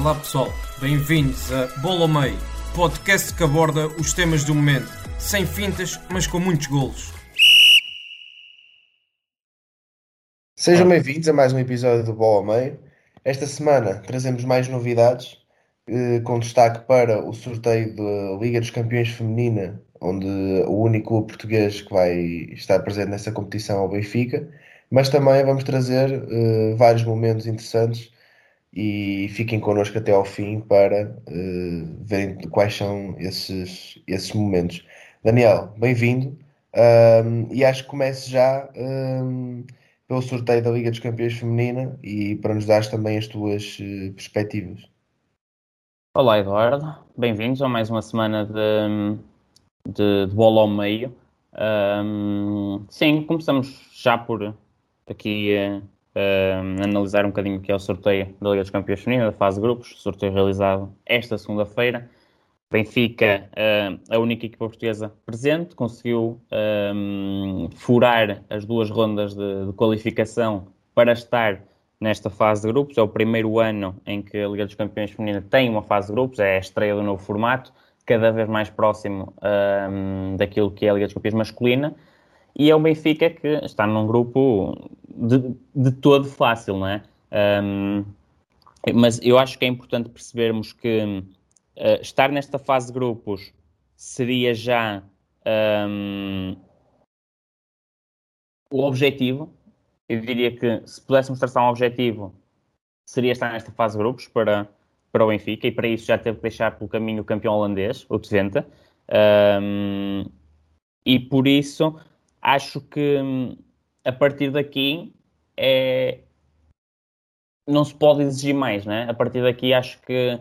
Olá pessoal, bem-vindos a Bola ao Meio, podcast que aborda os temas do momento, sem fintas, mas com muitos golos. Sejam bem-vindos a mais um episódio do Bola ao Meio. Esta semana trazemos mais novidades, eh, com destaque para o sorteio da Liga dos Campeões Feminina, onde o único português que vai estar presente nessa competição é o Benfica, mas também vamos trazer eh, vários momentos interessantes e fiquem connosco até ao fim para uh, verem quais são esses, esses momentos. Daniel, bem-vindo um, e acho que comece já um, pelo sorteio da Liga dos Campeões Feminina e para nos dar também as tuas uh, perspectivas. Olá Eduardo, bem-vindos a mais uma semana de, de, de bola ao meio. Um, sim, começamos já por aqui uh, analisar um bocadinho o que é o sorteio da Liga dos Campeões Feminina, da fase de grupos, sorteio realizado esta segunda-feira. Benfica, uh, a única equipa portuguesa presente, conseguiu um, furar as duas rondas de, de, qualificação para estar nesta fase de grupos. É o primeiro ano em que a Liga dos Campeões Feminina tem uma fase de grupos, é a estreia do novo formato, cada vez mais próximo um, daquilo que é a Liga dos Campeões masculina. E é o Benfica que está num grupo de, de todo fácil, não é? Um, mas eu acho que é importante percebermos que uh, estar nesta fase de grupos seria já um, o objetivo. Eu diria que se pudéssemos traçar um objetivo, seria estar nesta fase de grupos para, para o Benfica, e para isso já teve que deixar pelo caminho o campeão holandês, o Twente. Um, e por isso acho que a partir daqui é, não se pode exigir mais, né? A partir daqui acho que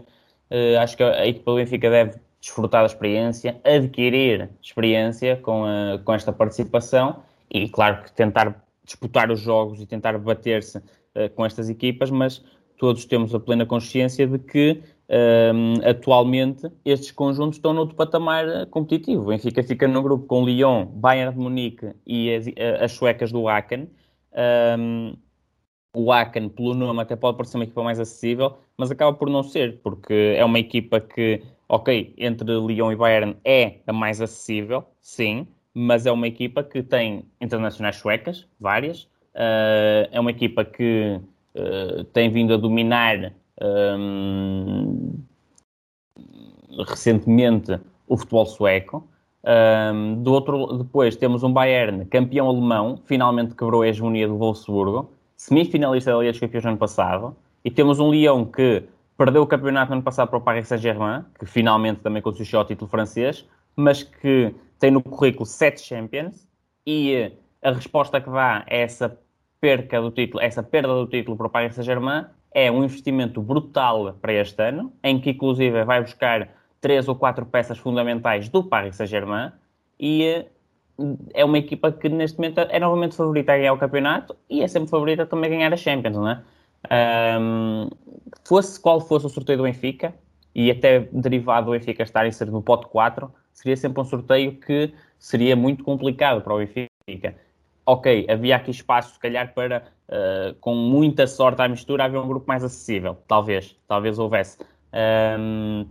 uh, acho que a equipa do Benfica deve desfrutar da experiência, adquirir experiência com, a, com esta participação e claro que tentar disputar os jogos e tentar bater-se uh, com estas equipas, mas todos temos a plena consciência de que um, atualmente estes conjuntos estão noutro patamar eh, competitivo. O Benfica fica no grupo com Lyon, Bayern de Munique e as, eh, as suecas do Aachen. Um, o Aachen, pelo nome, até pode parecer uma equipa mais acessível, mas acaba por não ser, porque é uma equipa que, ok, entre Lyon e Bayern é a mais acessível, sim, mas é uma equipa que tem internacionais suecas, várias, uh, é uma equipa que uh, tem vindo a dominar um, recentemente o futebol sueco. Um, do outro, depois temos um Bayern campeão alemão, finalmente quebrou a hegemonia do Wolfsburgo, semifinalista da Liga dos Campeões no ano passado, e temos um Lyon que perdeu o campeonato no ano passado para o Paris Saint-Germain, que finalmente também conseguiu o título francês, mas que tem no currículo sete Champions, e a resposta que dá a essa perca do título, essa perda do título para o Paris Saint-Germain é um investimento brutal para este ano, em que inclusive vai buscar três ou quatro peças fundamentais do Paris Saint-Germain e eh, é uma equipa que neste momento é novamente favorita a ganhar o campeonato e é sempre favorita também a ganhar a Champions, não é? Um, fosse qual fosse o sorteio do Benfica e até derivado do Benfica estar inserido no pote 4, seria sempre um sorteio que seria muito complicado para o Benfica ok, havia aqui espaço, se calhar, para, uh, com muita sorte à mistura, haver um grupo mais acessível. Talvez, talvez houvesse. Um,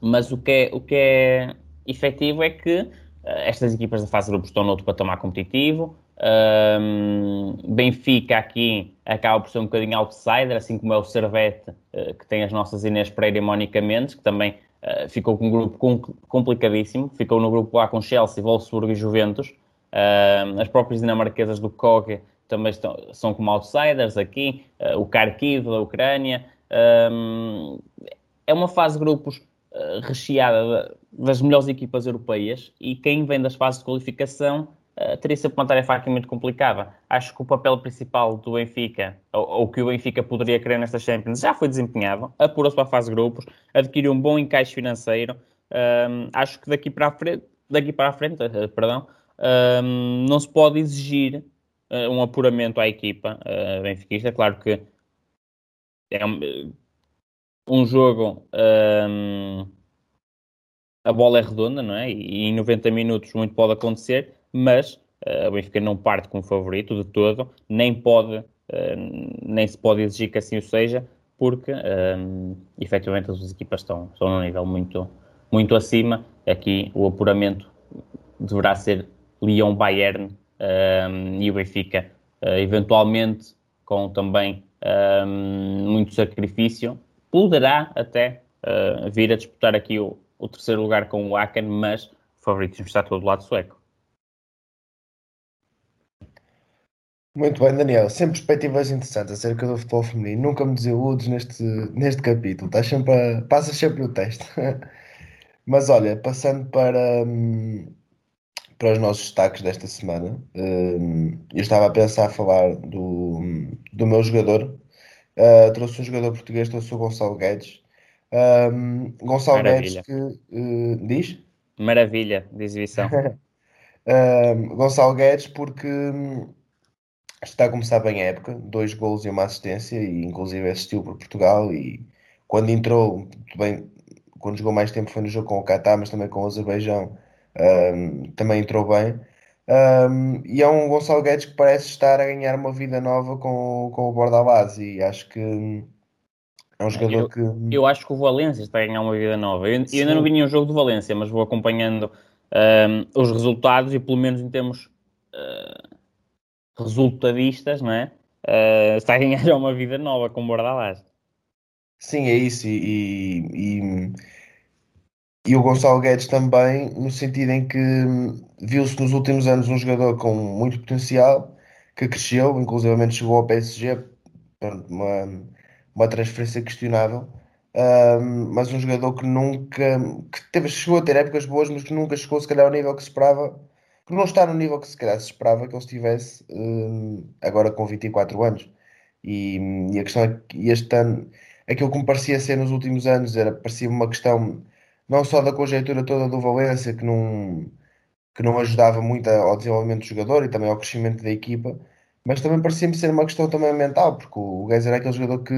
mas o que, é, o que é efetivo é que uh, estas equipas da fase de grupos estão no outro patamar competitivo. Um, Benfica aqui acaba por ser um bocadinho outsider, assim como é o Servete, uh, que tem as nossas Inês Pereira e Mónica Mendes, que também ficou com um grupo complicadíssimo. Ficou no grupo A com Chelsea, Wolfsburg e Juventus. Uh, as próprias dinamarquesas do KOG também estão, são como outsiders aqui, uh, o Kharkiv da Ucrânia. Uh, é uma fase de grupos ah, recheada das melhores equipas europeias e quem vem das fases de qualificação uh, teria sempre uma tarefa aqui muito complicada. Acho que o papel principal do Benfica, ou, ou que o Benfica poderia querer nesta Champions, já foi desempenhado, apurou-se para a fase de grupos, adquiriu um bom encaixe financeiro. Um, acho que daqui para a frente, daqui para a frente uh, perdão, um, não se pode exigir uh, um apuramento à equipa uh, benfiquista. Claro que é um, um jogo. Um, a bola é redonda, não é? E em 90 minutos muito pode acontecer, mas uh, o Benfica não parte como favorito de todo, nem pode, uh, nem se pode exigir que assim o seja, porque efetivamente as duas equipas estão, estão num nível muito, muito acima. Aqui o apuramento deverá ser Lyon-Bayern um, e o Benfica, uh, eventualmente, com também um, muito sacrifício, poderá até uh, vir a disputar aqui o, o, terceiro lugar com o Aken, mas o favoritismo está todo do lado sueco. Muito bem, Daniel. Sempre perspectivas interessantes acerca do futebol feminino. Nunca me desiludes neste, neste capítulo. Sempre a, passas sempre o teste. Mas olha, passando para, hum, para os nossos destaques desta semana, hum, eu estava a pensar a falar do, do meu jogador. Uh, trouxe um jogador português, trouxe o Gonçalo Guedes. Um, Gonçalo Maravilha. Guedes que uh, diz? Maravilha de exibição. Gonçalo Guedes porque hum, está a começar bem a época, dois gols e uma assistência, e inclusive assistiu por Portugal e quando entrou, bem, quando jogou mais tempo foi no jogo com o Qatar, mas também com o Azerbaijão um, também entrou bem. Um, e é um Gonçalo Guedes que parece estar a ganhar uma vida nova com, com o Bordalás e acho que é um jogador eu, que. Eu acho que o Valência está a ganhar uma vida nova. Eu, eu ainda não vi nenhum jogo do Valência, mas vou acompanhando um, os resultados e, pelo menos em termos uh, resultadistas, não é? Uh, está a ganhar uma vida nova com o Bordalás. Sim, é isso. E, e, e o Gonçalo Guedes também, no sentido em que viu-se nos últimos anos um jogador com muito potencial, que cresceu, inclusivamente chegou ao PSG, uma, uma transferência questionável, um, mas um jogador que nunca, que teve, chegou a ter épocas boas, mas que nunca chegou se calhar ao nível que se esperava, que não está no nível que se calhar se esperava que ele estivesse um, agora com 24 anos. E, e a questão é que este ano, aquilo que me parecia ser nos últimos anos, era, parecia uma questão não só da conjectura toda do Valência, que não, que não ajudava muito ao desenvolvimento do jogador e também ao crescimento da equipa, mas também parecia-me ser uma questão também mental, porque o Geyser era aquele jogador que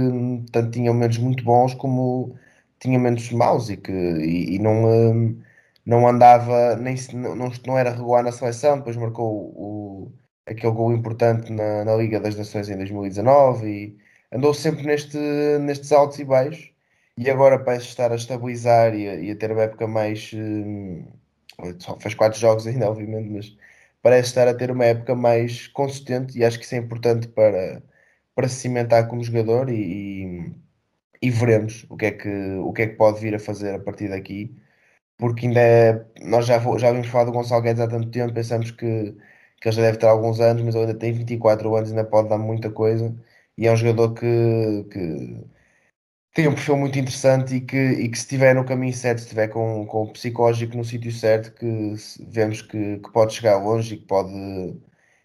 tanto tinha momentos muito bons como tinha momentos maus e que e, e não, hum, não andava, nem não, não era regular na seleção, depois marcou o, aquele gol importante na, na Liga das Nações em 2019 e andou sempre neste, nestes altos e baixos e agora parece estar a estabilizar e a, e a ter uma época mais. Uh, só fez quatro jogos ainda, obviamente, mas parece estar a ter uma época mais consistente e acho que isso é importante para, para se cimentar como jogador e, e, e veremos o que, é que, o que é que pode vir a fazer a partir daqui. Porque ainda é, nós já, já vimos falar do Gonçalo Guedes há tanto tempo, pensamos que, que ele já deve ter alguns anos, mas ele ainda tem 24 anos, ainda pode dar muita coisa. E é um jogador que, que tem um perfil muito interessante e que, e que se estiver no caminho certo, se estiver com, com o psicológico no sítio certo, que vemos que, que, pode chegar longe e que pode,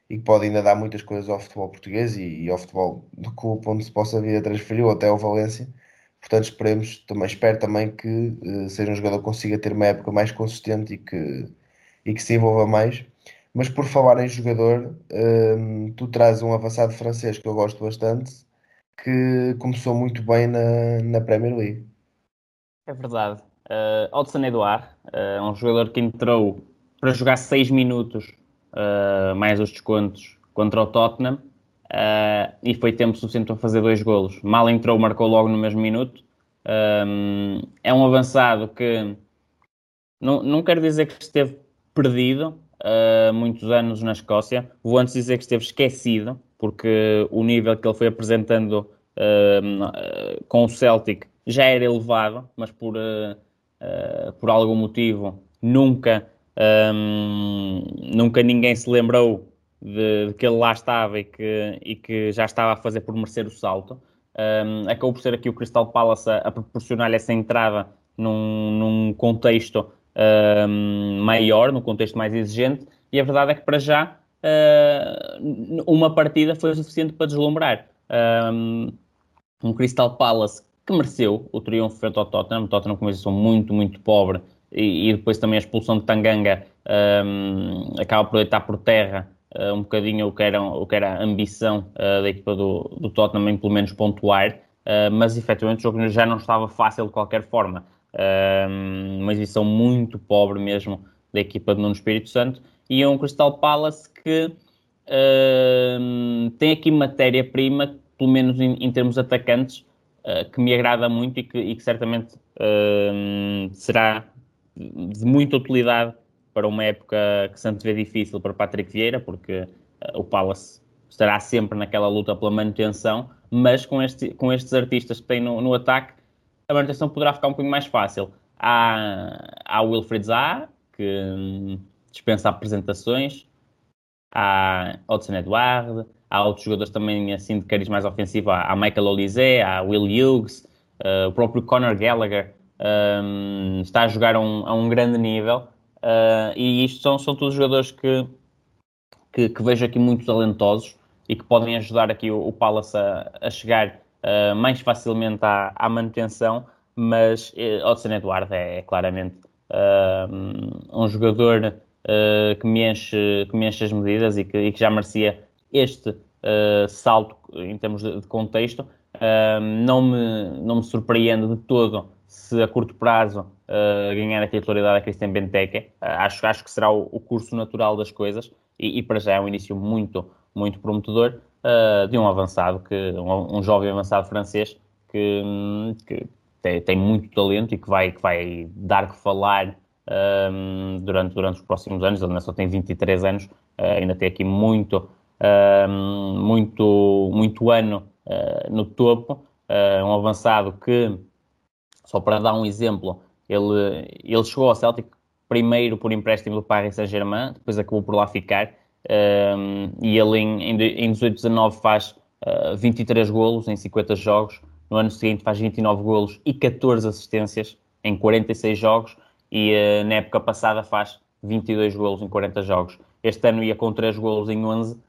e que pode ainda dar muitas coisas ao futebol português e, e ao futebol do clube onde se possa vir a transferir ou até ao Valência. Portanto, esperemos, também, espero também que uh, seja um jogador que consiga ter uma época mais consistente e que, e que se envolva mais. Mas por falar em jogador, uh, tu trazes um avançado francês que eu gosto bastante, que começou muito bem na, na Premier League. É verdade. Uh, Odson Eduard, uh, um jogador que entrou para jogar 6 minutos, uh, mais os descontos, contra o Tottenham, uh, e foi tempo suficiente para fazer dois golos. Mal entrou, marcou logo no mesmo minuto. É um avançado que não, não quero dizer que esteve perdido muitos anos na Escócia, vou antes dizer que esteve esquecido, porque o nível que ele foi apresentando uh, com o Celtic já era elevado, mas por, uh, por algum motivo nunca, um, nunca ninguém se lembrou de, de, que ele lá estava e que, e que já estava a fazer por merecer o salto. Um, acabou por ser aqui o Crystal Palace a, a proporcionar-lhe essa entrada num, num contexto um, maior, num contexto mais exigente, e a verdade é que para já uh, uma partida foi suficiente para deslumbrar. Um, um Crystal Palace que mereceu o triunfo frente ao Tottenham. O Tottenham, são muito, muito pobre e, e, depois também a expulsão de Tanganga um, acaba por deitar por terra uh, um bocadinho o que era, o que era a ambição uh, da equipa do, do Tottenham em pelo menos pontuar, uh, mas efetivamente o jogo já não estava fácil de qualquer forma. uma exibição muito pobre mesmo da equipa de Nuno Espírito Santo e é um Crystal Palace que tem aqui matéria-prima, pelo menos em, em termos atacantes, que me agrada muito e que, e que certamente será de muita utilidade para uma época que se antevê difícil para Patrick Vieira, porque uh, o Palace estará sempre naquela luta pela manutenção, mas com, este, com estes artistas que tem no, no ataque, a manutenção poderá ficar um bocadinho mais fácil. Há, há o Wilfred Zaha, que hum, dispensa apresentações, há Odson Edward, há outros jogadores também assim de cariz mais ofensivo, há, Michael Olise, há Will Hughes, uh, o próprio Conor Gallagher, um, está a jogar a um, a um grande nível. Uh, e isto são, são todos jogadores que, que, que, vejo aqui muito talentosos e que podem ajudar aqui o, o Palace a, a chegar uh, mais facilmente à, à manutenção, mas uh, Odson Eduardo é, é claramente uh, um jogador que, me enche, que me enche as medidas e que, e que já merecia este salto em termos de, de contexto. não, me, não me surpreende de todo se a curto prazo uh, ganhar a titularidade a Christian Benteke. Uh, acho, acho que será o, o, curso natural das coisas e, e, para já é um início muito, muito prometedor uh, de um avançado, que, um, um, jovem avançado francês que, que tem, tem, muito talento e que vai, que vai dar que falar um, durante, durante os próximos anos. Ele ainda só tem 23 anos, ainda tem aqui muito, muito, muito ano no topo. um avançado que só para dar um exemplo, ele, ele chegou ao Celtic primeiro por empréstimo do Paris Saint-Germain, depois acabou por lá ficar, um, e ele em, em 18-19 faz uh, 23 golos em 50 jogos, no ano seguinte faz 29 golos e 14 assistências em 46 jogos, e uh, na época passada faz 22 golos em 40 jogos. Este ano ia com 3 golos em 11, um,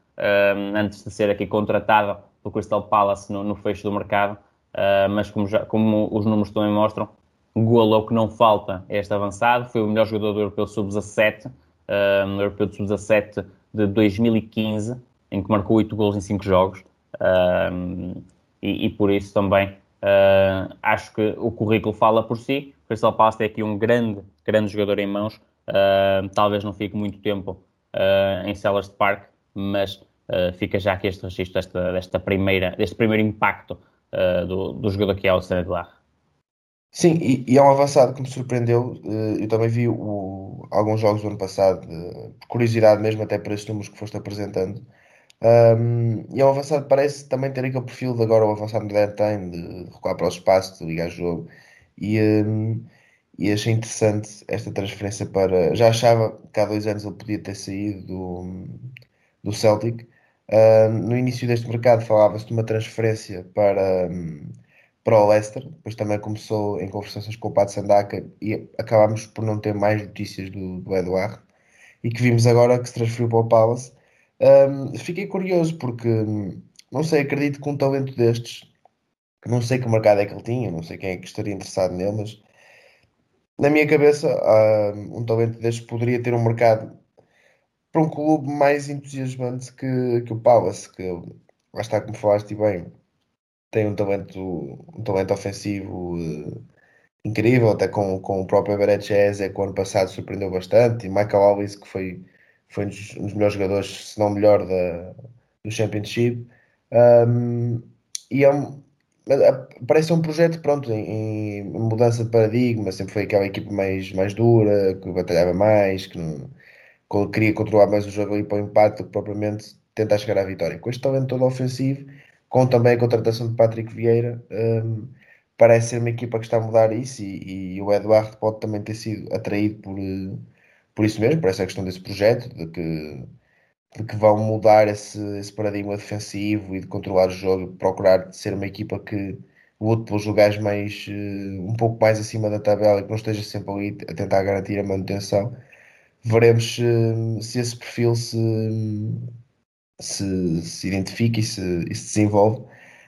antes de ser aqui contratado pelo Crystal Palace no, no fecho do mercado, Uh, mas como, já, como, os números também mostram, golo é o que não falta este avançado. Foi o melhor jogador do Europeu Sub-17, uh, no Europeu Sub-17 de 2015, em que marcou 8 golos em 5 jogos. Uh, e, e, por isso também acho que o currículo fala por si. Crystal Palace tem aqui um grande, grande jogador em mãos. talvez não fique muito tempo em Sellers Park, mas fica já aqui este registro desta, desta primeira, deste primeiro impacto uh, do, do jogador que é o Senedlar. Sim, e, e, é um avançado que me surpreendeu. Eu também vi o, alguns jogos do ano passado, por curiosidade mesmo, até para estes números que foste apresentando. Um, e é um avançado parece também ter aquele perfil de agora o avançado moderno tem, de recuar para o espaço, de ligar jogo. E, um, e achei interessante esta transferência para. Já achava que há dois anos ele podia ter saído do, do Celtic, Uh, no início deste mercado falava-se de uma transferência para, um, para o Leicester, depois também começou em conversações com o Pat Sandaka e acabámos por não ter mais notícias do, do Eduardo e que vimos agora que se transferiu para o Palace. Um, fiquei curioso porque, hum, não sei, acredito que um talento destes, não sei que mercado é que ele tinha, não sei quem é que estaria interessado nele, mas na minha cabeça, um talento destes poderia ter um mercado para um clube mais entusiasmante que, que o Palace, que lá está, como falaste bem, tem um talento, um talento ofensivo uh, incrível, até com, com o próprio Everett é que o ano passado surpreendeu bastante, e Michael Alves, que foi, foi um dos, um dos melhores jogadores, se não melhor, da, do Championship. Um, e é um, parece um projeto pronto em, em, mudança de paradigma sempre foi aquela equipe mais, mais dura que batalhava mais que não, queria controlar mais o jogo ali para o empate do que propriamente tentar chegar à vitória. Com este talento todo ofensivo, com também a contratação de Patrick Vieira, um, parece ser uma equipa que está a mudar isso e, e, o Eduardo pode também ter sido atraído por, por isso mesmo, por essa questão desse projeto, de que, de que vão mudar esse, esse paradigma defensivo e de controlar o jogo, procurar ser uma equipa que lute pelos lugares mais, uh, um pouco mais acima da tabela e que não esteja sempre ali a tentar garantir a manutenção veremos se, se esse perfil se, se, se identifica e se, e se desenvolve.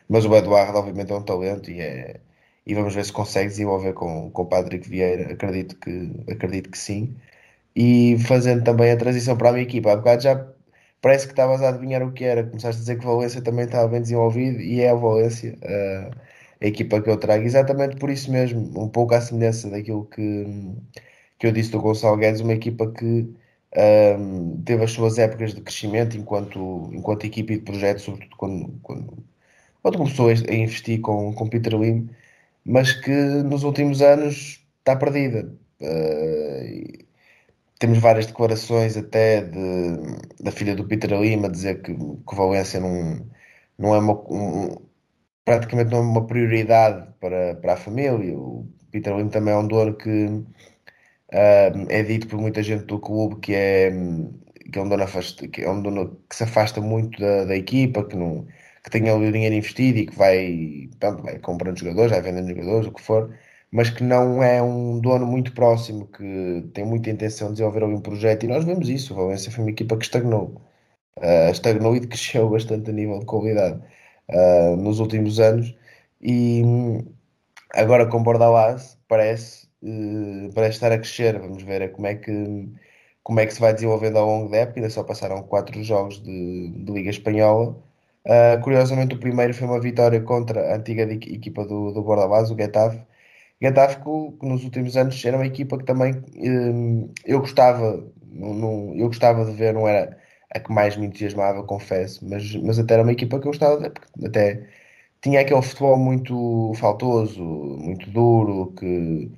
Mas o Eduardo, obviamente, é um talento e, é, e vamos ver se consegue desenvolver com, com o Patrick Vieira. Acredito que, acredito que sim. E fazendo também a transição para a minha equipa. Há bocado já parece que estavas a adivinhar o que era. Começaste a dizer que Valência também estava bem desenvolvido e é a Valência. Uh, a equipa que eu trago, exatamente por isso mesmo, um pouco à semelhança daquilo que, que eu disse do Gonçalo Guedes, uma equipa que um, teve as suas épocas de crescimento enquanto, enquanto equipa e de projeto, sobretudo quando, quando, quando começou a investir com, com Peter Lim, mas que nos últimos anos está perdida. Uh, temos várias declarações até de, da filha do Peter Lim a dizer que, que Valência não, não é uma, um, praticamente não é uma prioridade para, para a família. O Peter Lim também é um dono que uh, é dito por muita gente do clube que é, que é um dono, que, é um dono que se afasta muito da, da equipa, que, não, que tem ali o dinheiro investido e que vai, pronto, vai comprando jogadores, vai vendendo jogadores, o que for, mas que não é um dono muito próximo, que tem muita intenção de desenvolver algum projeto. E nós vemos isso. O Valência foi uma equipa que estagnou. Uh, estagnou e cresceu bastante a nível de qualidade uh, nos últimos anos e agora com Bordalás parece, uh, parece estar a crescer. Vamos ver é como é que como é que se vai desenvolvendo ao longo da época. Ainda só passaram quatro jogos de, de Liga Espanhola. Uh, curiosamente, o primeiro foi uma vitória contra a antiga equipa do, do Bordalás, o Getafe. Getafe, que, nos últimos anos era uma equipa que também eu gostava, não, eu gostava de ver, não era a que mais me entusiasmava, confesso, mas, mas até era uma equipa que eu gostava, porque até tinha aquele futebol muito faltoso, muito duro, que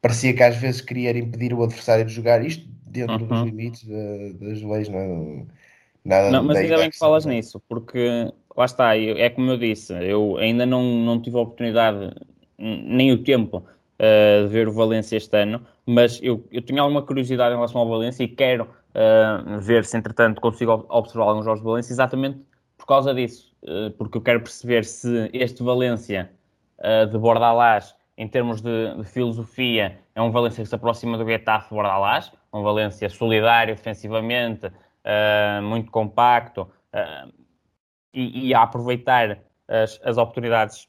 parecia que às vezes queria impedir o adversário de jogar isto dentro uhum. dos limites das leis, não é? Nada não, mas ainda bem que falas nisso, porque lá está, é como eu disse, eu ainda não, não tive a oportunidade, nem o tempo uh, de ver o Valência este ano, mas eu, eu tinha alguma curiosidade em relação ao Valência e quero uh, ver se, entretanto, consigo observar alguns jogos de Valência, exatamente por causa disso, uh, porque eu quero perceber se este Valência de Bordalás, em termos de, de, filosofia, é um Valência que se aproxima do Getafe Bordalás, um Valência solidário defensivamente, muito compacto e, e, a aproveitar as, as oportunidades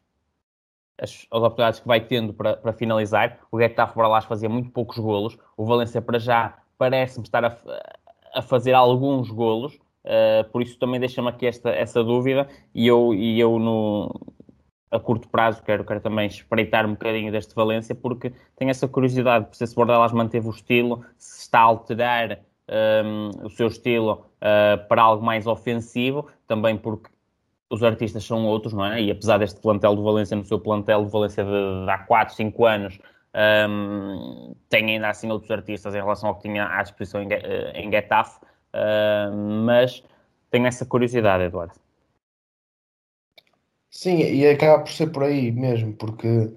as, as, oportunidades que vai tendo para, para finalizar. O Getafe Bordalás fazia muito poucos golos. O Valência, para já, parece-me estar a, a fazer alguns golos, uh, por isso também deixa-me aqui esta, essa dúvida e eu, e eu no, a curto prazo quero, quero também espreitar um bocadinho deste Valência porque tenho essa curiosidade de se Bordelas manteve o estilo, se está a alterar um, ehm, o seu estilo uh, para algo mais ofensivo, também porque os artistas são outros, não é? E apesar deste plantel do Valência, no seu plantel do Valência de, de há 4, 5 anos, um, tem ainda assim outros artistas em relação ao que tinha à disposição em, eh, em Getafe, uh, mas tenho essa curiosidade, Eduardo. Sim, e acaba por ser por aí mesmo, porque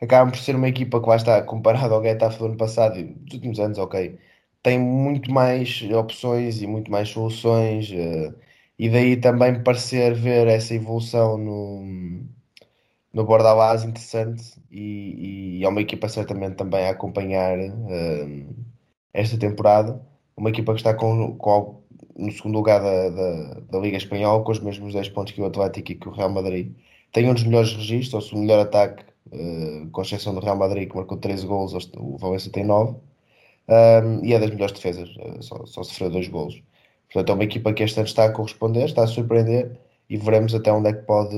acaba por ser uma equipa que lá está, comparado ao Getafe do ano passado e dos últimos anos, ok, tem muito mais opções e muito mais soluções, uh, e daí também parecer ver essa evolução no no Bordalás interessante e, e, é uma equipa certamente também a acompanhar uh, esta temporada. Uma equipa que está com, com no segundo lugar da, da, da, Liga Espanhola com os mesmos 10 pontos que o Atlético e que o Real Madrid. Tem um dos melhores registros, ou o melhor ataque, uh, com exceção do Real Madrid que marcou 13 gols, o Valência tem 9. Um, e é das melhores defesas, uh, só, só sofreu 2 gols. Portanto, é uma equipa que este ano está a corresponder, está a surpreender e veremos até onde é que pode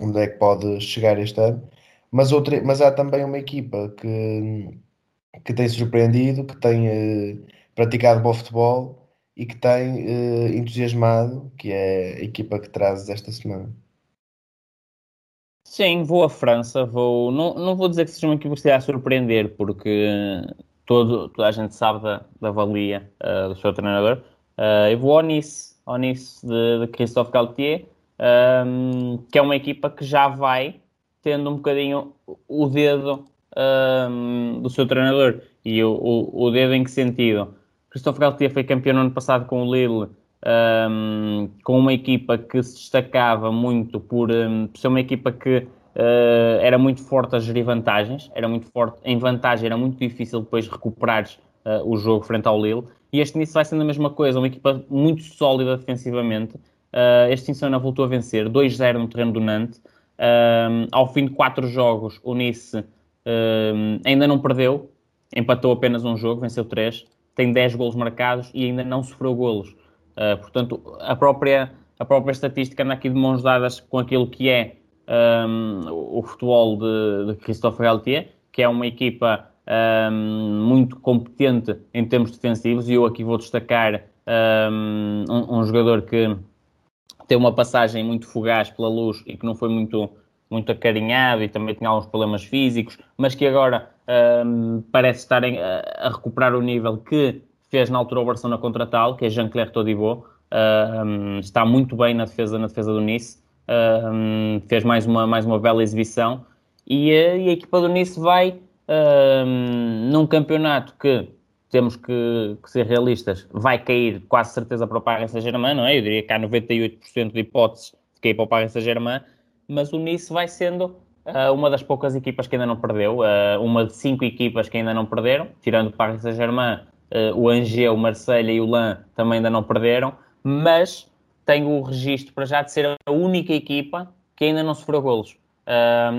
onde é que pode chegar este ano. Mas, outra, mas há também uma equipa que, que tem surpreendido, que tem eh, praticado bom futebol e que tem eh, entusiasmado, que é a equipa que trazes esta semana. Sim, vou à França, vou. Não, não vou dizer que seja uma equipa que esteja a surpreender, porque todo, toda a gente sabe da, da valia uh, do seu treinador. Uh, eu vou ao Nice, ao Nice de, de Christophe Galtier, um, que é uma equipa que já vai tendo um bocadinho o dedo um, do seu treinador. E o, o, o, dedo em que sentido? Christophe Galtier foi campeão no ano passado com o Lille, um, com uma equipa que se destacava muito por, ser uma equipa que uh, era muito forte a gerir vantagens, era muito forte em vantagem, era muito difícil depois recuperares uh, o jogo frente ao Lille. E este Nice vai sendo a mesma coisa, uma equipa muito sólida defensivamente. Uh, este fim voltou a vencer 2-0 no terreno do Nantes. Uh, ao fim de quatro jogos, o Nice uh, ainda não perdeu, empatou apenas um jogo, venceu três, tem 10 golos marcados e ainda não sofreu golos. Portanto, a própria, a própria estatística anda aqui de mãos dadas com aquilo que é um, o futebol de, de Christophe Galtier, que é uma equipa um, muito competente em termos defensivos, e eu aqui vou destacar um, um, jogador que tem uma passagem muito fugaz pela luz e que não foi muito, muito acarinhado e também tinha alguns problemas físicos, mas que agora parece estar em, a, recuperar o nível que fez na altura o Barcelona contra tal, que é Jean-Claire Todibo, está muito bem na defesa, na defesa do Nice, fez mais uma, mais uma bela exibição. E, e a equipa do Nice vai num campeonato que temos que, que, ser realistas, vai cair quase certeza para o Paris Saint-Germain, não é? Eu diria que há 98% de hipóteses de cair para o Paris Saint-Germain, mas o Nice vai sendo uh, uma das poucas equipas que ainda não perdeu, uh, uma de cinco equipas que ainda não perderam, tirando o Paris Saint-Germain, uh, o Angers, o Marseille e o Lan também ainda não perderam, mas tem o registro para já de ser a única equipa que ainda não sofreu golos.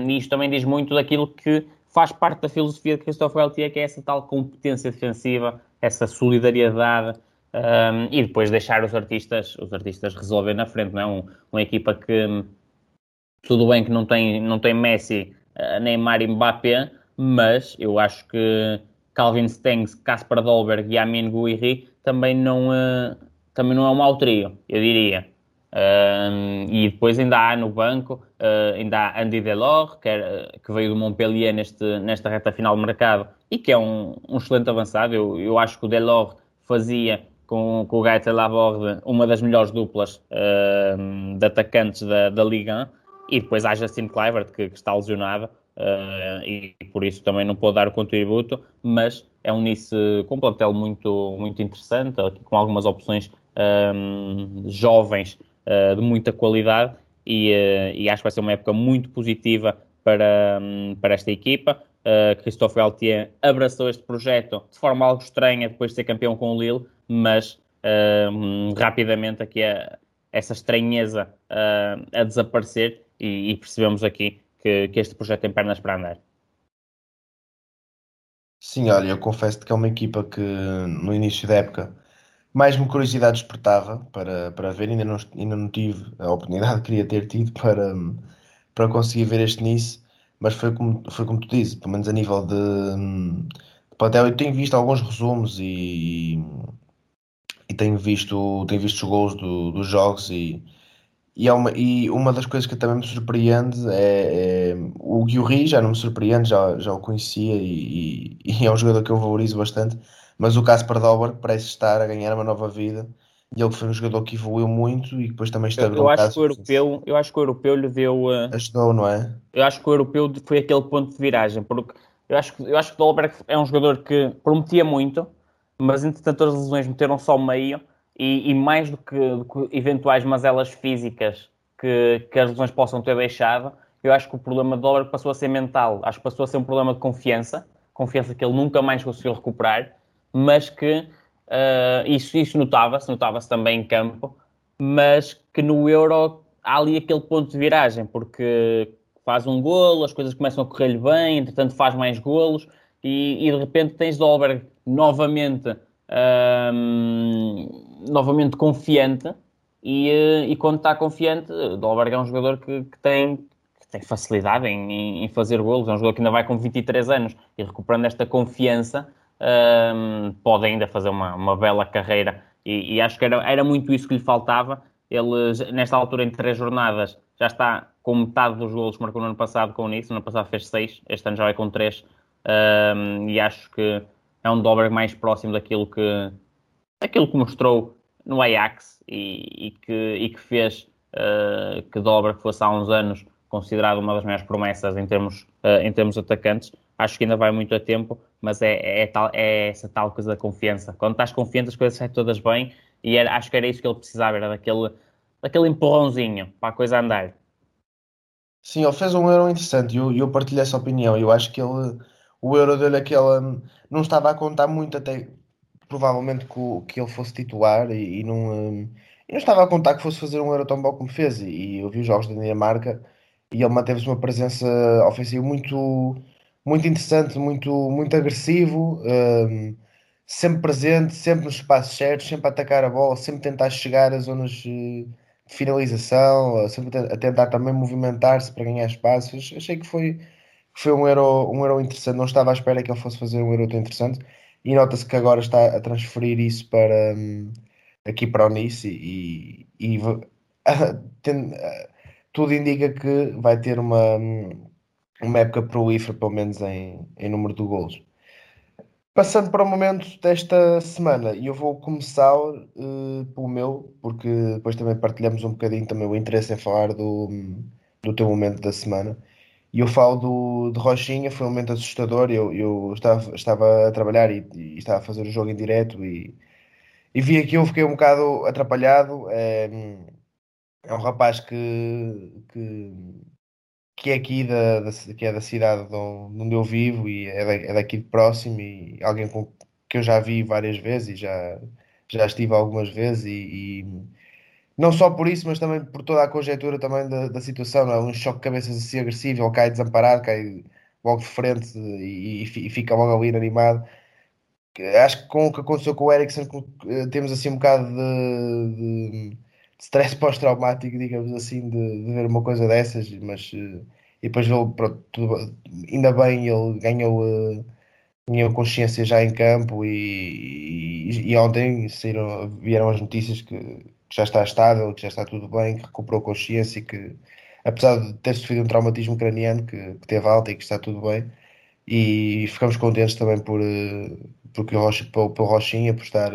e isto também diz muito daquilo que faz parte da filosofia de Christophe Galtier, que é essa tal competência defensiva, essa solidariedade um, e depois deixar os artistas, os artistas resolver na frente, não é? Um, uma equipa que tudo bem que não tem, não tem Messi, uh, Neymar e Mbappé, mas eu acho que Calvin Stengs, Kasper Dolberg e Amin Guiri também não, uh, também não é um mau trio, eu diria. Um, e depois ainda há no banco, uh, ainda há Andy Delors, que, era, que, veio do Montpellier neste, nesta reta final do mercado e que é um, um excelente avançado. Eu, eu, acho que o Delors fazia com, com o Gaeta Laborde uma das melhores duplas uh, de atacantes da, da Liga 1. E depois há Justin Clivert, que, que está lesionado uh, e por isso também não pode dar o contributo, mas é um Nice com um plantel muito, muito interessante, com algumas opções um, jovens de muita qualidade e, uh, e, acho que vai ser uma época muito positiva para, um, para esta equipa. Uh, Christophe Galtier abraçou este projeto de forma algo estranha depois de ser campeão com o Lille, mas um, rapidamente aqui a, essa estranheza a desaparecer e, e percebemos aqui que, que, este projeto tem pernas para andar. Sim, olha, eu confesso que é uma equipa que no início da época mais uma curiosidade despertava para, para ver, ainda não, ainda não tive a oportunidade que queria ter tido para, para conseguir ver este Nice, mas foi como, foi como tu dizes, pelo menos a nível de, de eu tenho visto alguns resumos e, e tenho visto, tenho visto os gols do, dos jogos e, e, uma, e uma das coisas que também me surpreende é, é o Guilherme já não me surpreende, já, já o conhecia e, e, e é um jogador que eu valorizo bastante, mas o Casper Dolberg parece estar a ganhar uma nova vida. E ele foi um jogador que evoluiu muito e depois também esteve eu, eu acho que o europeu Eu acho que o europeu lhe deu... Uh, Ajudou, não é? Eu acho que o europeu foi aquele ponto de viragem, porque eu acho, eu acho que o Dolberg é um jogador que prometia muito, mas entretanto as lesões meteram só meio e, e mais do que, do que, eventuais mazelas físicas que, que as lesões possam ter deixado, eu acho que o problema do Dolberg passou a ser mental, acho que passou a ser um problema de confiança, confiança que ele nunca mais conseguiu recuperar mas que uh, isso, isso notava-se, notava-se também em campo, mas que no Euro há ali aquele ponto de viragem, porque faz um golo, as coisas começam a correr-lhe bem, entretanto faz mais golos, e, e de repente tens Dolberg novamente, um, novamente confiante, e, e, quando está confiante, Dolberg é um jogador que, que tem, tem facilidade em, em, fazer golos, é um jogador que ainda vai com 23 anos, e recuperando esta confiança, um, pode ainda fazer uma, uma bela carreira e, e, acho que era, era muito isso que lhe faltava. Ele, nesta altura, em três jornadas, já está com metade dos golos que marcou no ano passado com isso. No ano passado fez seis, este ano já vai com três. Um, e acho que é um Dobberg mais próximo daquilo que, daquilo que mostrou no Ajax e, e que, e que fez uh, que Dobberg fosse há uns anos considerado uma das maiores promessas em termos, uh, em termos atacantes. Acho que ainda vai muito a tempo, mas é, é, é, tal, é essa tal coisa da confiança. Quando estás confiante, as coisas saem todas bem e era, acho que era isso que ele precisava, era daquele, daquele empurrãozinho para a coisa andar. Sim, ele fez um euro interessante e eu, eu partilho essa opinião. Eu acho que ele, o Euro dele aquela. Não estava a contar muito, até provavelmente que, que ele fosse titular e, e não, um, e não estava a contar que fosse fazer um Euro tão bom como fez. E, e eu vi os jogos da Dinamarca e ele manteve-se uma presença ofensiva muito, muito interessante, muito, muito agressivo. Um, sempre presente, sempre nos espaços certos, sempre a atacar a bola, sempre tentar chegar às zonas eh, de finalização, sempre a tentar também movimentar-se para ganhar espaços. Achei que foi, foi um euro, um euro interessante, não estava à espera que ele fosse fazer um euro tão interessante e nota-se que agora está a transferir isso para um, aqui para o Nice e, e, tem, tudo indica que vai ter uma, hum, uma época IFRA, pelo menos em, em número de golos. Passando para o momento desta semana, e eu vou começar uh, pelo meu, porque depois também partilhamos um bocadinho também o interesse em falar do, do teu momento da semana. E eu falo do, de Rochinha, foi um momento assustador. Eu, eu estava, estava a trabalhar e, e estava a fazer o jogo em direto e, e vi aquilo, fiquei um bocado atrapalhado. É, é um rapaz que, que que é aqui da, da, que é da cidade de onde eu vivo e é, é daqui de próximo e alguém com, que eu já vi várias vezes e já, já estive algumas vezes e, e não só por isso, mas também por toda a conjectura também da, da situação, é? um choque de cabeças assim agressivo, ele cai desamparado, cai logo de frente e, e, fica logo ali inanimado. Acho que com o que aconteceu com o Ericsson eh, temos assim um bocado de, de stress pós-traumático, digamos assim, de, de, ver uma coisa dessas, mas uh, e depois ele, pronto, tudo, ainda bem, ele ganhou, ganhou consciência já em campo e, e, e ontem saíram, vieram as notícias que, que, já está estável, que já está tudo bem, que recuperou consciência, que apesar de ter sofrido um traumatismo craniano, que, que teve alta e que está tudo bem, e ficamos contentes também por, uh, porque o Rocha, Rochinha por estar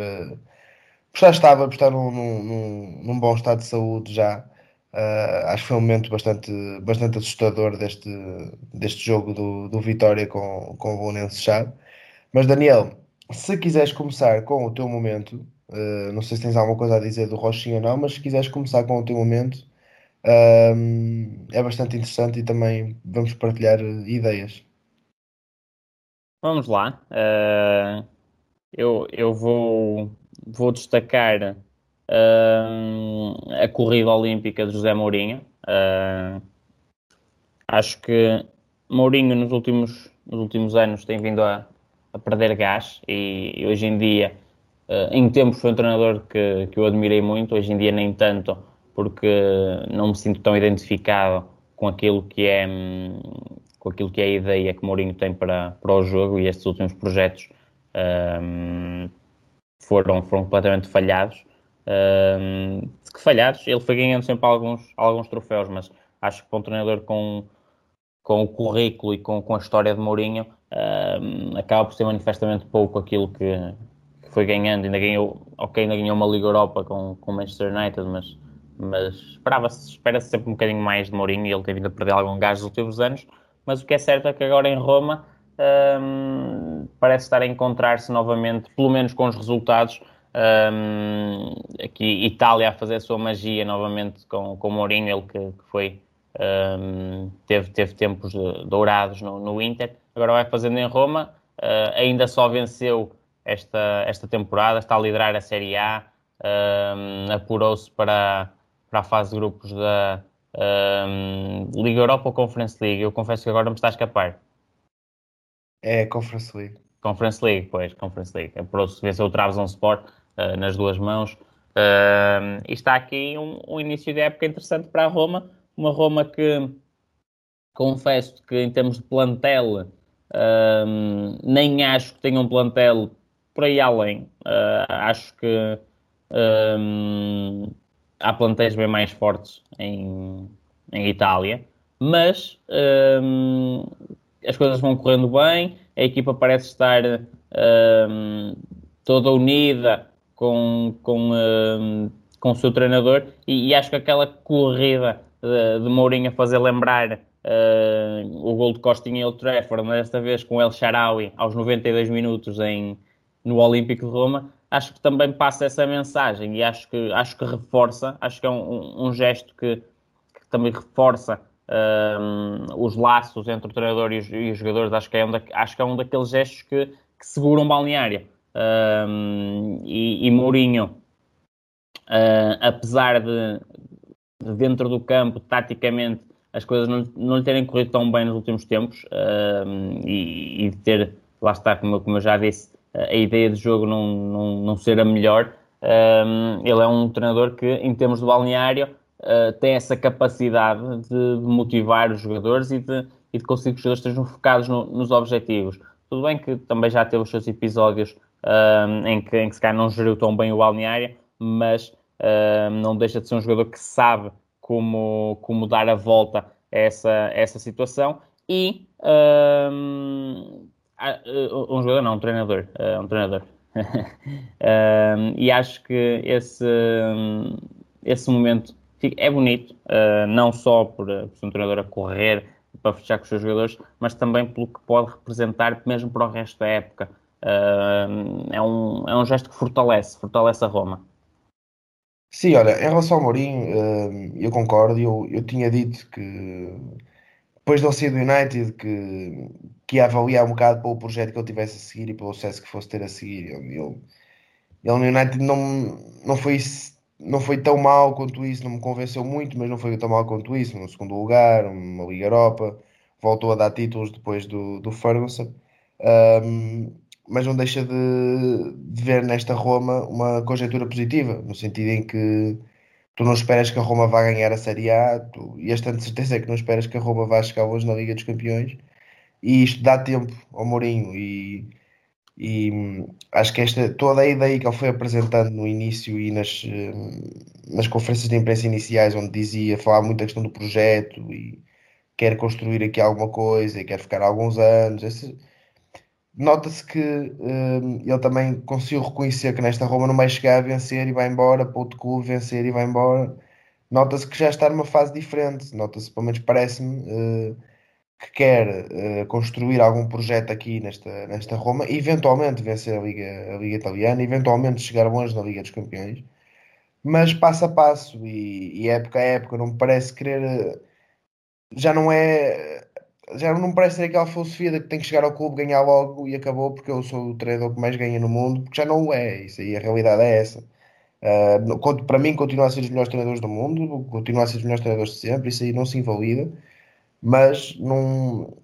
já estava, por estar num, num, num, bom estado de saúde já. Uh, acho que foi um momento bastante, bastante assustador deste, deste jogo do, do Vitória com, com o Bolonense Chá. Mas Daniel, se quiseres começar com o teu momento, uh, não sei se tens alguma coisa a dizer do Rochinha ou não, mas se quiseres começar com o teu momento, uh, é bastante interessante e também vamos partilhar ideias. Vamos lá. eu, eu vou vou destacar uh, a corrida olímpica de José Mourinho. Uh, acho que Mourinho nos últimos, nos últimos anos tem vindo a, a perder gás e, e, hoje em dia, uh, em tempos foi um treinador que, que eu admirei muito, hoje em dia nem tanto, porque não me sinto tão identificado com aquilo que é com aquilo que é a ideia que Mourinho tem para, para o jogo e estes últimos projetos foram, foram completamente falhados. Que falhados, ele foi ganhando sempre alguns, alguns troféus, mas acho que para um treinador com, com o currículo e com, com a história de Mourinho, acaba por ser manifestamente pouco aquilo que, que, foi ganhando. Ainda ganhou, ok, ainda ganhou uma Liga Europa com o Manchester United, mas, mas esperava-se, espera-se sempre um bocadinho mais de Mourinho e ele tem vindo a perder algum gás nos últimos anos. Mas o que é certo é que agora em Roma um, parece estar a encontrar-se novamente, pelo menos com os resultados. Um, aqui Itália a fazer a sua magia novamente com, com Mourinho, ele que, que foi um, teve, teve tempos dourados no, no, Inter, agora vai fazendo em Roma, uh, ainda só venceu esta, esta temporada, está a liderar a Série A, um, apurou-se para, para a fase de grupos da Liga Europa ou Conference League. Eu confesso que agora me está a escapar. É Conference League. Conference League, pois, Conference League. É para vencer o Trabzonspor uh, nas duas mãos. Uh, e está aqui um, um, início de época interessante para a Roma. Uma Roma que, confesso que em termos de plantel, uh, nem acho que tenha um plantel por aí além. Uh, acho que há plantéis bem mais fortes em, em Itália. Mas as coisas vão correndo bem, a equipa parece estar um, toda unida com, com, um, com o seu treinador e, e, acho que aquela corrida de, de Mourinho a fazer lembrar uh, o gol de Costinha e Old Trafford, desta vez com El Sharawi aos 92 minutos em, no Olímpico de Roma, acho que também passa essa mensagem e acho que, acho que reforça, acho que é um, um gesto que, que também reforça um, os laços entre o treinador e os, e os, jogadores, acho que é um, da, acho que é um daqueles gestos que, que seguram o balneário. Um, e, e Mourinho, uh, apesar de, de, dentro do campo, taticamente, as coisas não, não lhe terem corrido tão bem nos últimos tempos um, e, de ter, lá está, como, como eu já disse, a ideia de jogo não, não, não ser a melhor. ele é um treinador que, em termos de balneário, uh, tem essa capacidade de, motivar os jogadores e de, e de conseguir que os jogadores estejam focados no, nos objetivos. Tudo bem que também já teve os seus episódios uh, em, que, em que se calhar não geriu tão bem o balneário, mas uh, não deixa de ser um jogador que sabe como, como dar a volta a essa, a essa situação e um, um jogador, não, um treinador, um treinador. e acho que esse, esse momento é bonito, uh, não só por, uh, por ser um treinador a correr para fechar com os seus jogadores, mas também pelo que pode representar mesmo para o resto da época. Uh, é, um, é um gesto que fortalece, fortalece a Roma. Sim, olha, em relação ao Mourinho, eu concordo, eu, eu tinha dito que depois de ele sair do United que, que ia avaliar um bocado pelo projeto que ele tivesse a seguir e pelo sucesso que fosse ter a seguir. Ele, ele, ele no United não, não foi não foi tão mal quanto isso, não me convenceu muito, mas não foi tão mal quanto isso. No segundo lugar, uma Liga Europa, voltou a dar títulos depois do, do Ferguson. Um, mas não deixa de, de, ver nesta Roma uma conjectura positiva, no sentido em que tu não esperas que a Roma vá ganhar a Série A, tu, e esta certeza é que não esperas que a Roma vá chegar hoje na Liga dos Campeões, e isto dá tempo ao Mourinho, e e hum, acho que esta, toda a ideia que ele foi apresentando no início e nas, hum, nas conferências de imprensa iniciais, onde dizia, falava muito da questão do projeto e quer construir aqui alguma coisa e quer ficar alguns anos. Esse... Nota-se que um, ele também conseguiu reconhecer que nesta Roma não vai chegar a vencer e vai embora, para outro clube vencer e vai embora. Nota-se que já está numa fase diferente. Nota-se, pelo menos parece-me. Uh, que quer uh, construir algum projeto aqui nesta, nesta Roma, eventualmente vencer a Liga, a Liga Italiana, eventualmente chegar longe na Liga dos Campeões, mas passo a passo e, e época a época, não me parece querer. Já não é. Já não me parece ter aquela filosofia de que tem que chegar ao clube, ganhar logo e acabou, porque eu sou o treinador que mais ganha no mundo, porque já não o é. Isso aí, a realidade é essa. Uh, para mim, continua a ser os melhores treinadores do mundo, continua a ser os melhores treinadores de sempre, isso aí não se invalida mas não,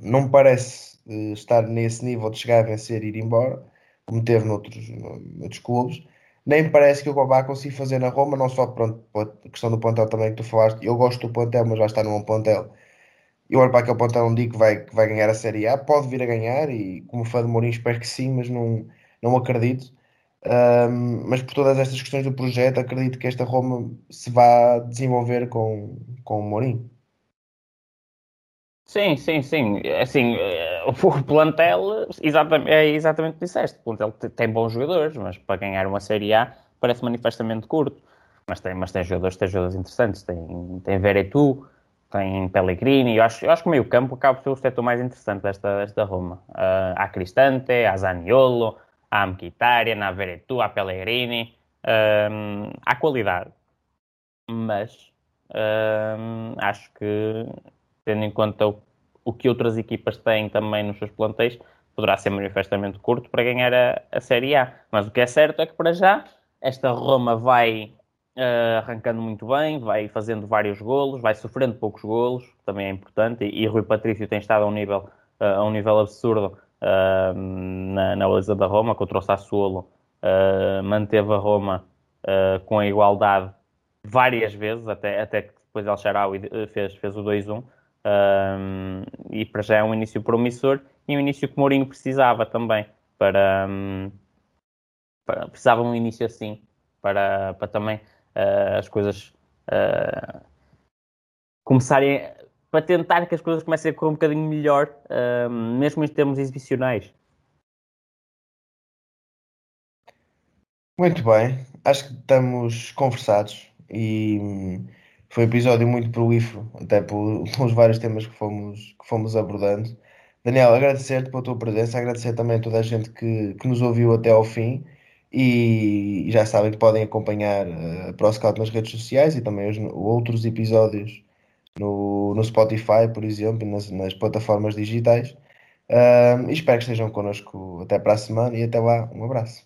não me parece uh, estar nesse nível de chegar a vencer e ir embora, como teve noutros, noutros clubes. Nem parece que o vá conseguir fazer na Roma, não só pronto, a questão do plantel também que tu falaste. Eu gosto do plantel, mas já está num plantel. Eu olho para aquele plantel, não digo que vai, que vai ganhar a Série A, pode vir a ganhar, e como fã de Mourinho espero que sim, mas não, não acredito. Um, mas por todas estas questões do projeto, acredito que esta Roma se vá desenvolver com, com o Mourinho. Sim, sim, sim. Assim, eh, o plantel exatamente, é exatamente o que disseste. O plantel tem bons jogadores, mas para ganhar uma Série A parece manifestamente curto. Mas tem, mas tem jogadores, tem jogadores interessantes. Tem, tem Veretu, tem Pellegrini. Eu acho, eu acho que o meio campo acaba por ser o setor mais interessante desta, desta Roma. Uh, há Cristante, há Zaniolo, há Mkhitaryan, há Veretu, há Pellegrini. Um, há qualidade. Mas acho que tendo em conta o, o que outras equipas têm também nos seus plantéis, poderá ser manifestamente curto para ganhar a, a Série A. Mas o que é certo é que para já esta Roma vai uh, arrancando muito bem, vai fazendo vários golos, vai sofrendo poucos golos, também é importante, e, e Rui Patrício tem estado a um nível, uh, a um nível absurdo uh, na, na baliza da Roma, que o Solo, manteve a Roma com a igualdade várias vezes, até, até que depois El fez, fez o 2-1. Um, e para já é um início promissor e um início que Mourinho precisava também para, um, para precisava um início assim para, para também uh, as coisas uh, começarem para tentar que as coisas comecem a correr um bocadinho melhor, uh, mesmo em termos exibicionais. Muito bem, acho que estamos conversados e foi um episódio muito prolífero, até pelos vários temas que fomos, que fomos abordando. Daniel, agradecer-te pela tua presença, agradecer também a toda a gente que, que nos ouviu até ao fim e já sabem que podem acompanhar uh, a ProScout nas redes sociais e também os outros episódios no, no Spotify, por exemplo, e nas, nas plataformas digitais. Espero que estejam connosco até para a semana e até lá, um abraço.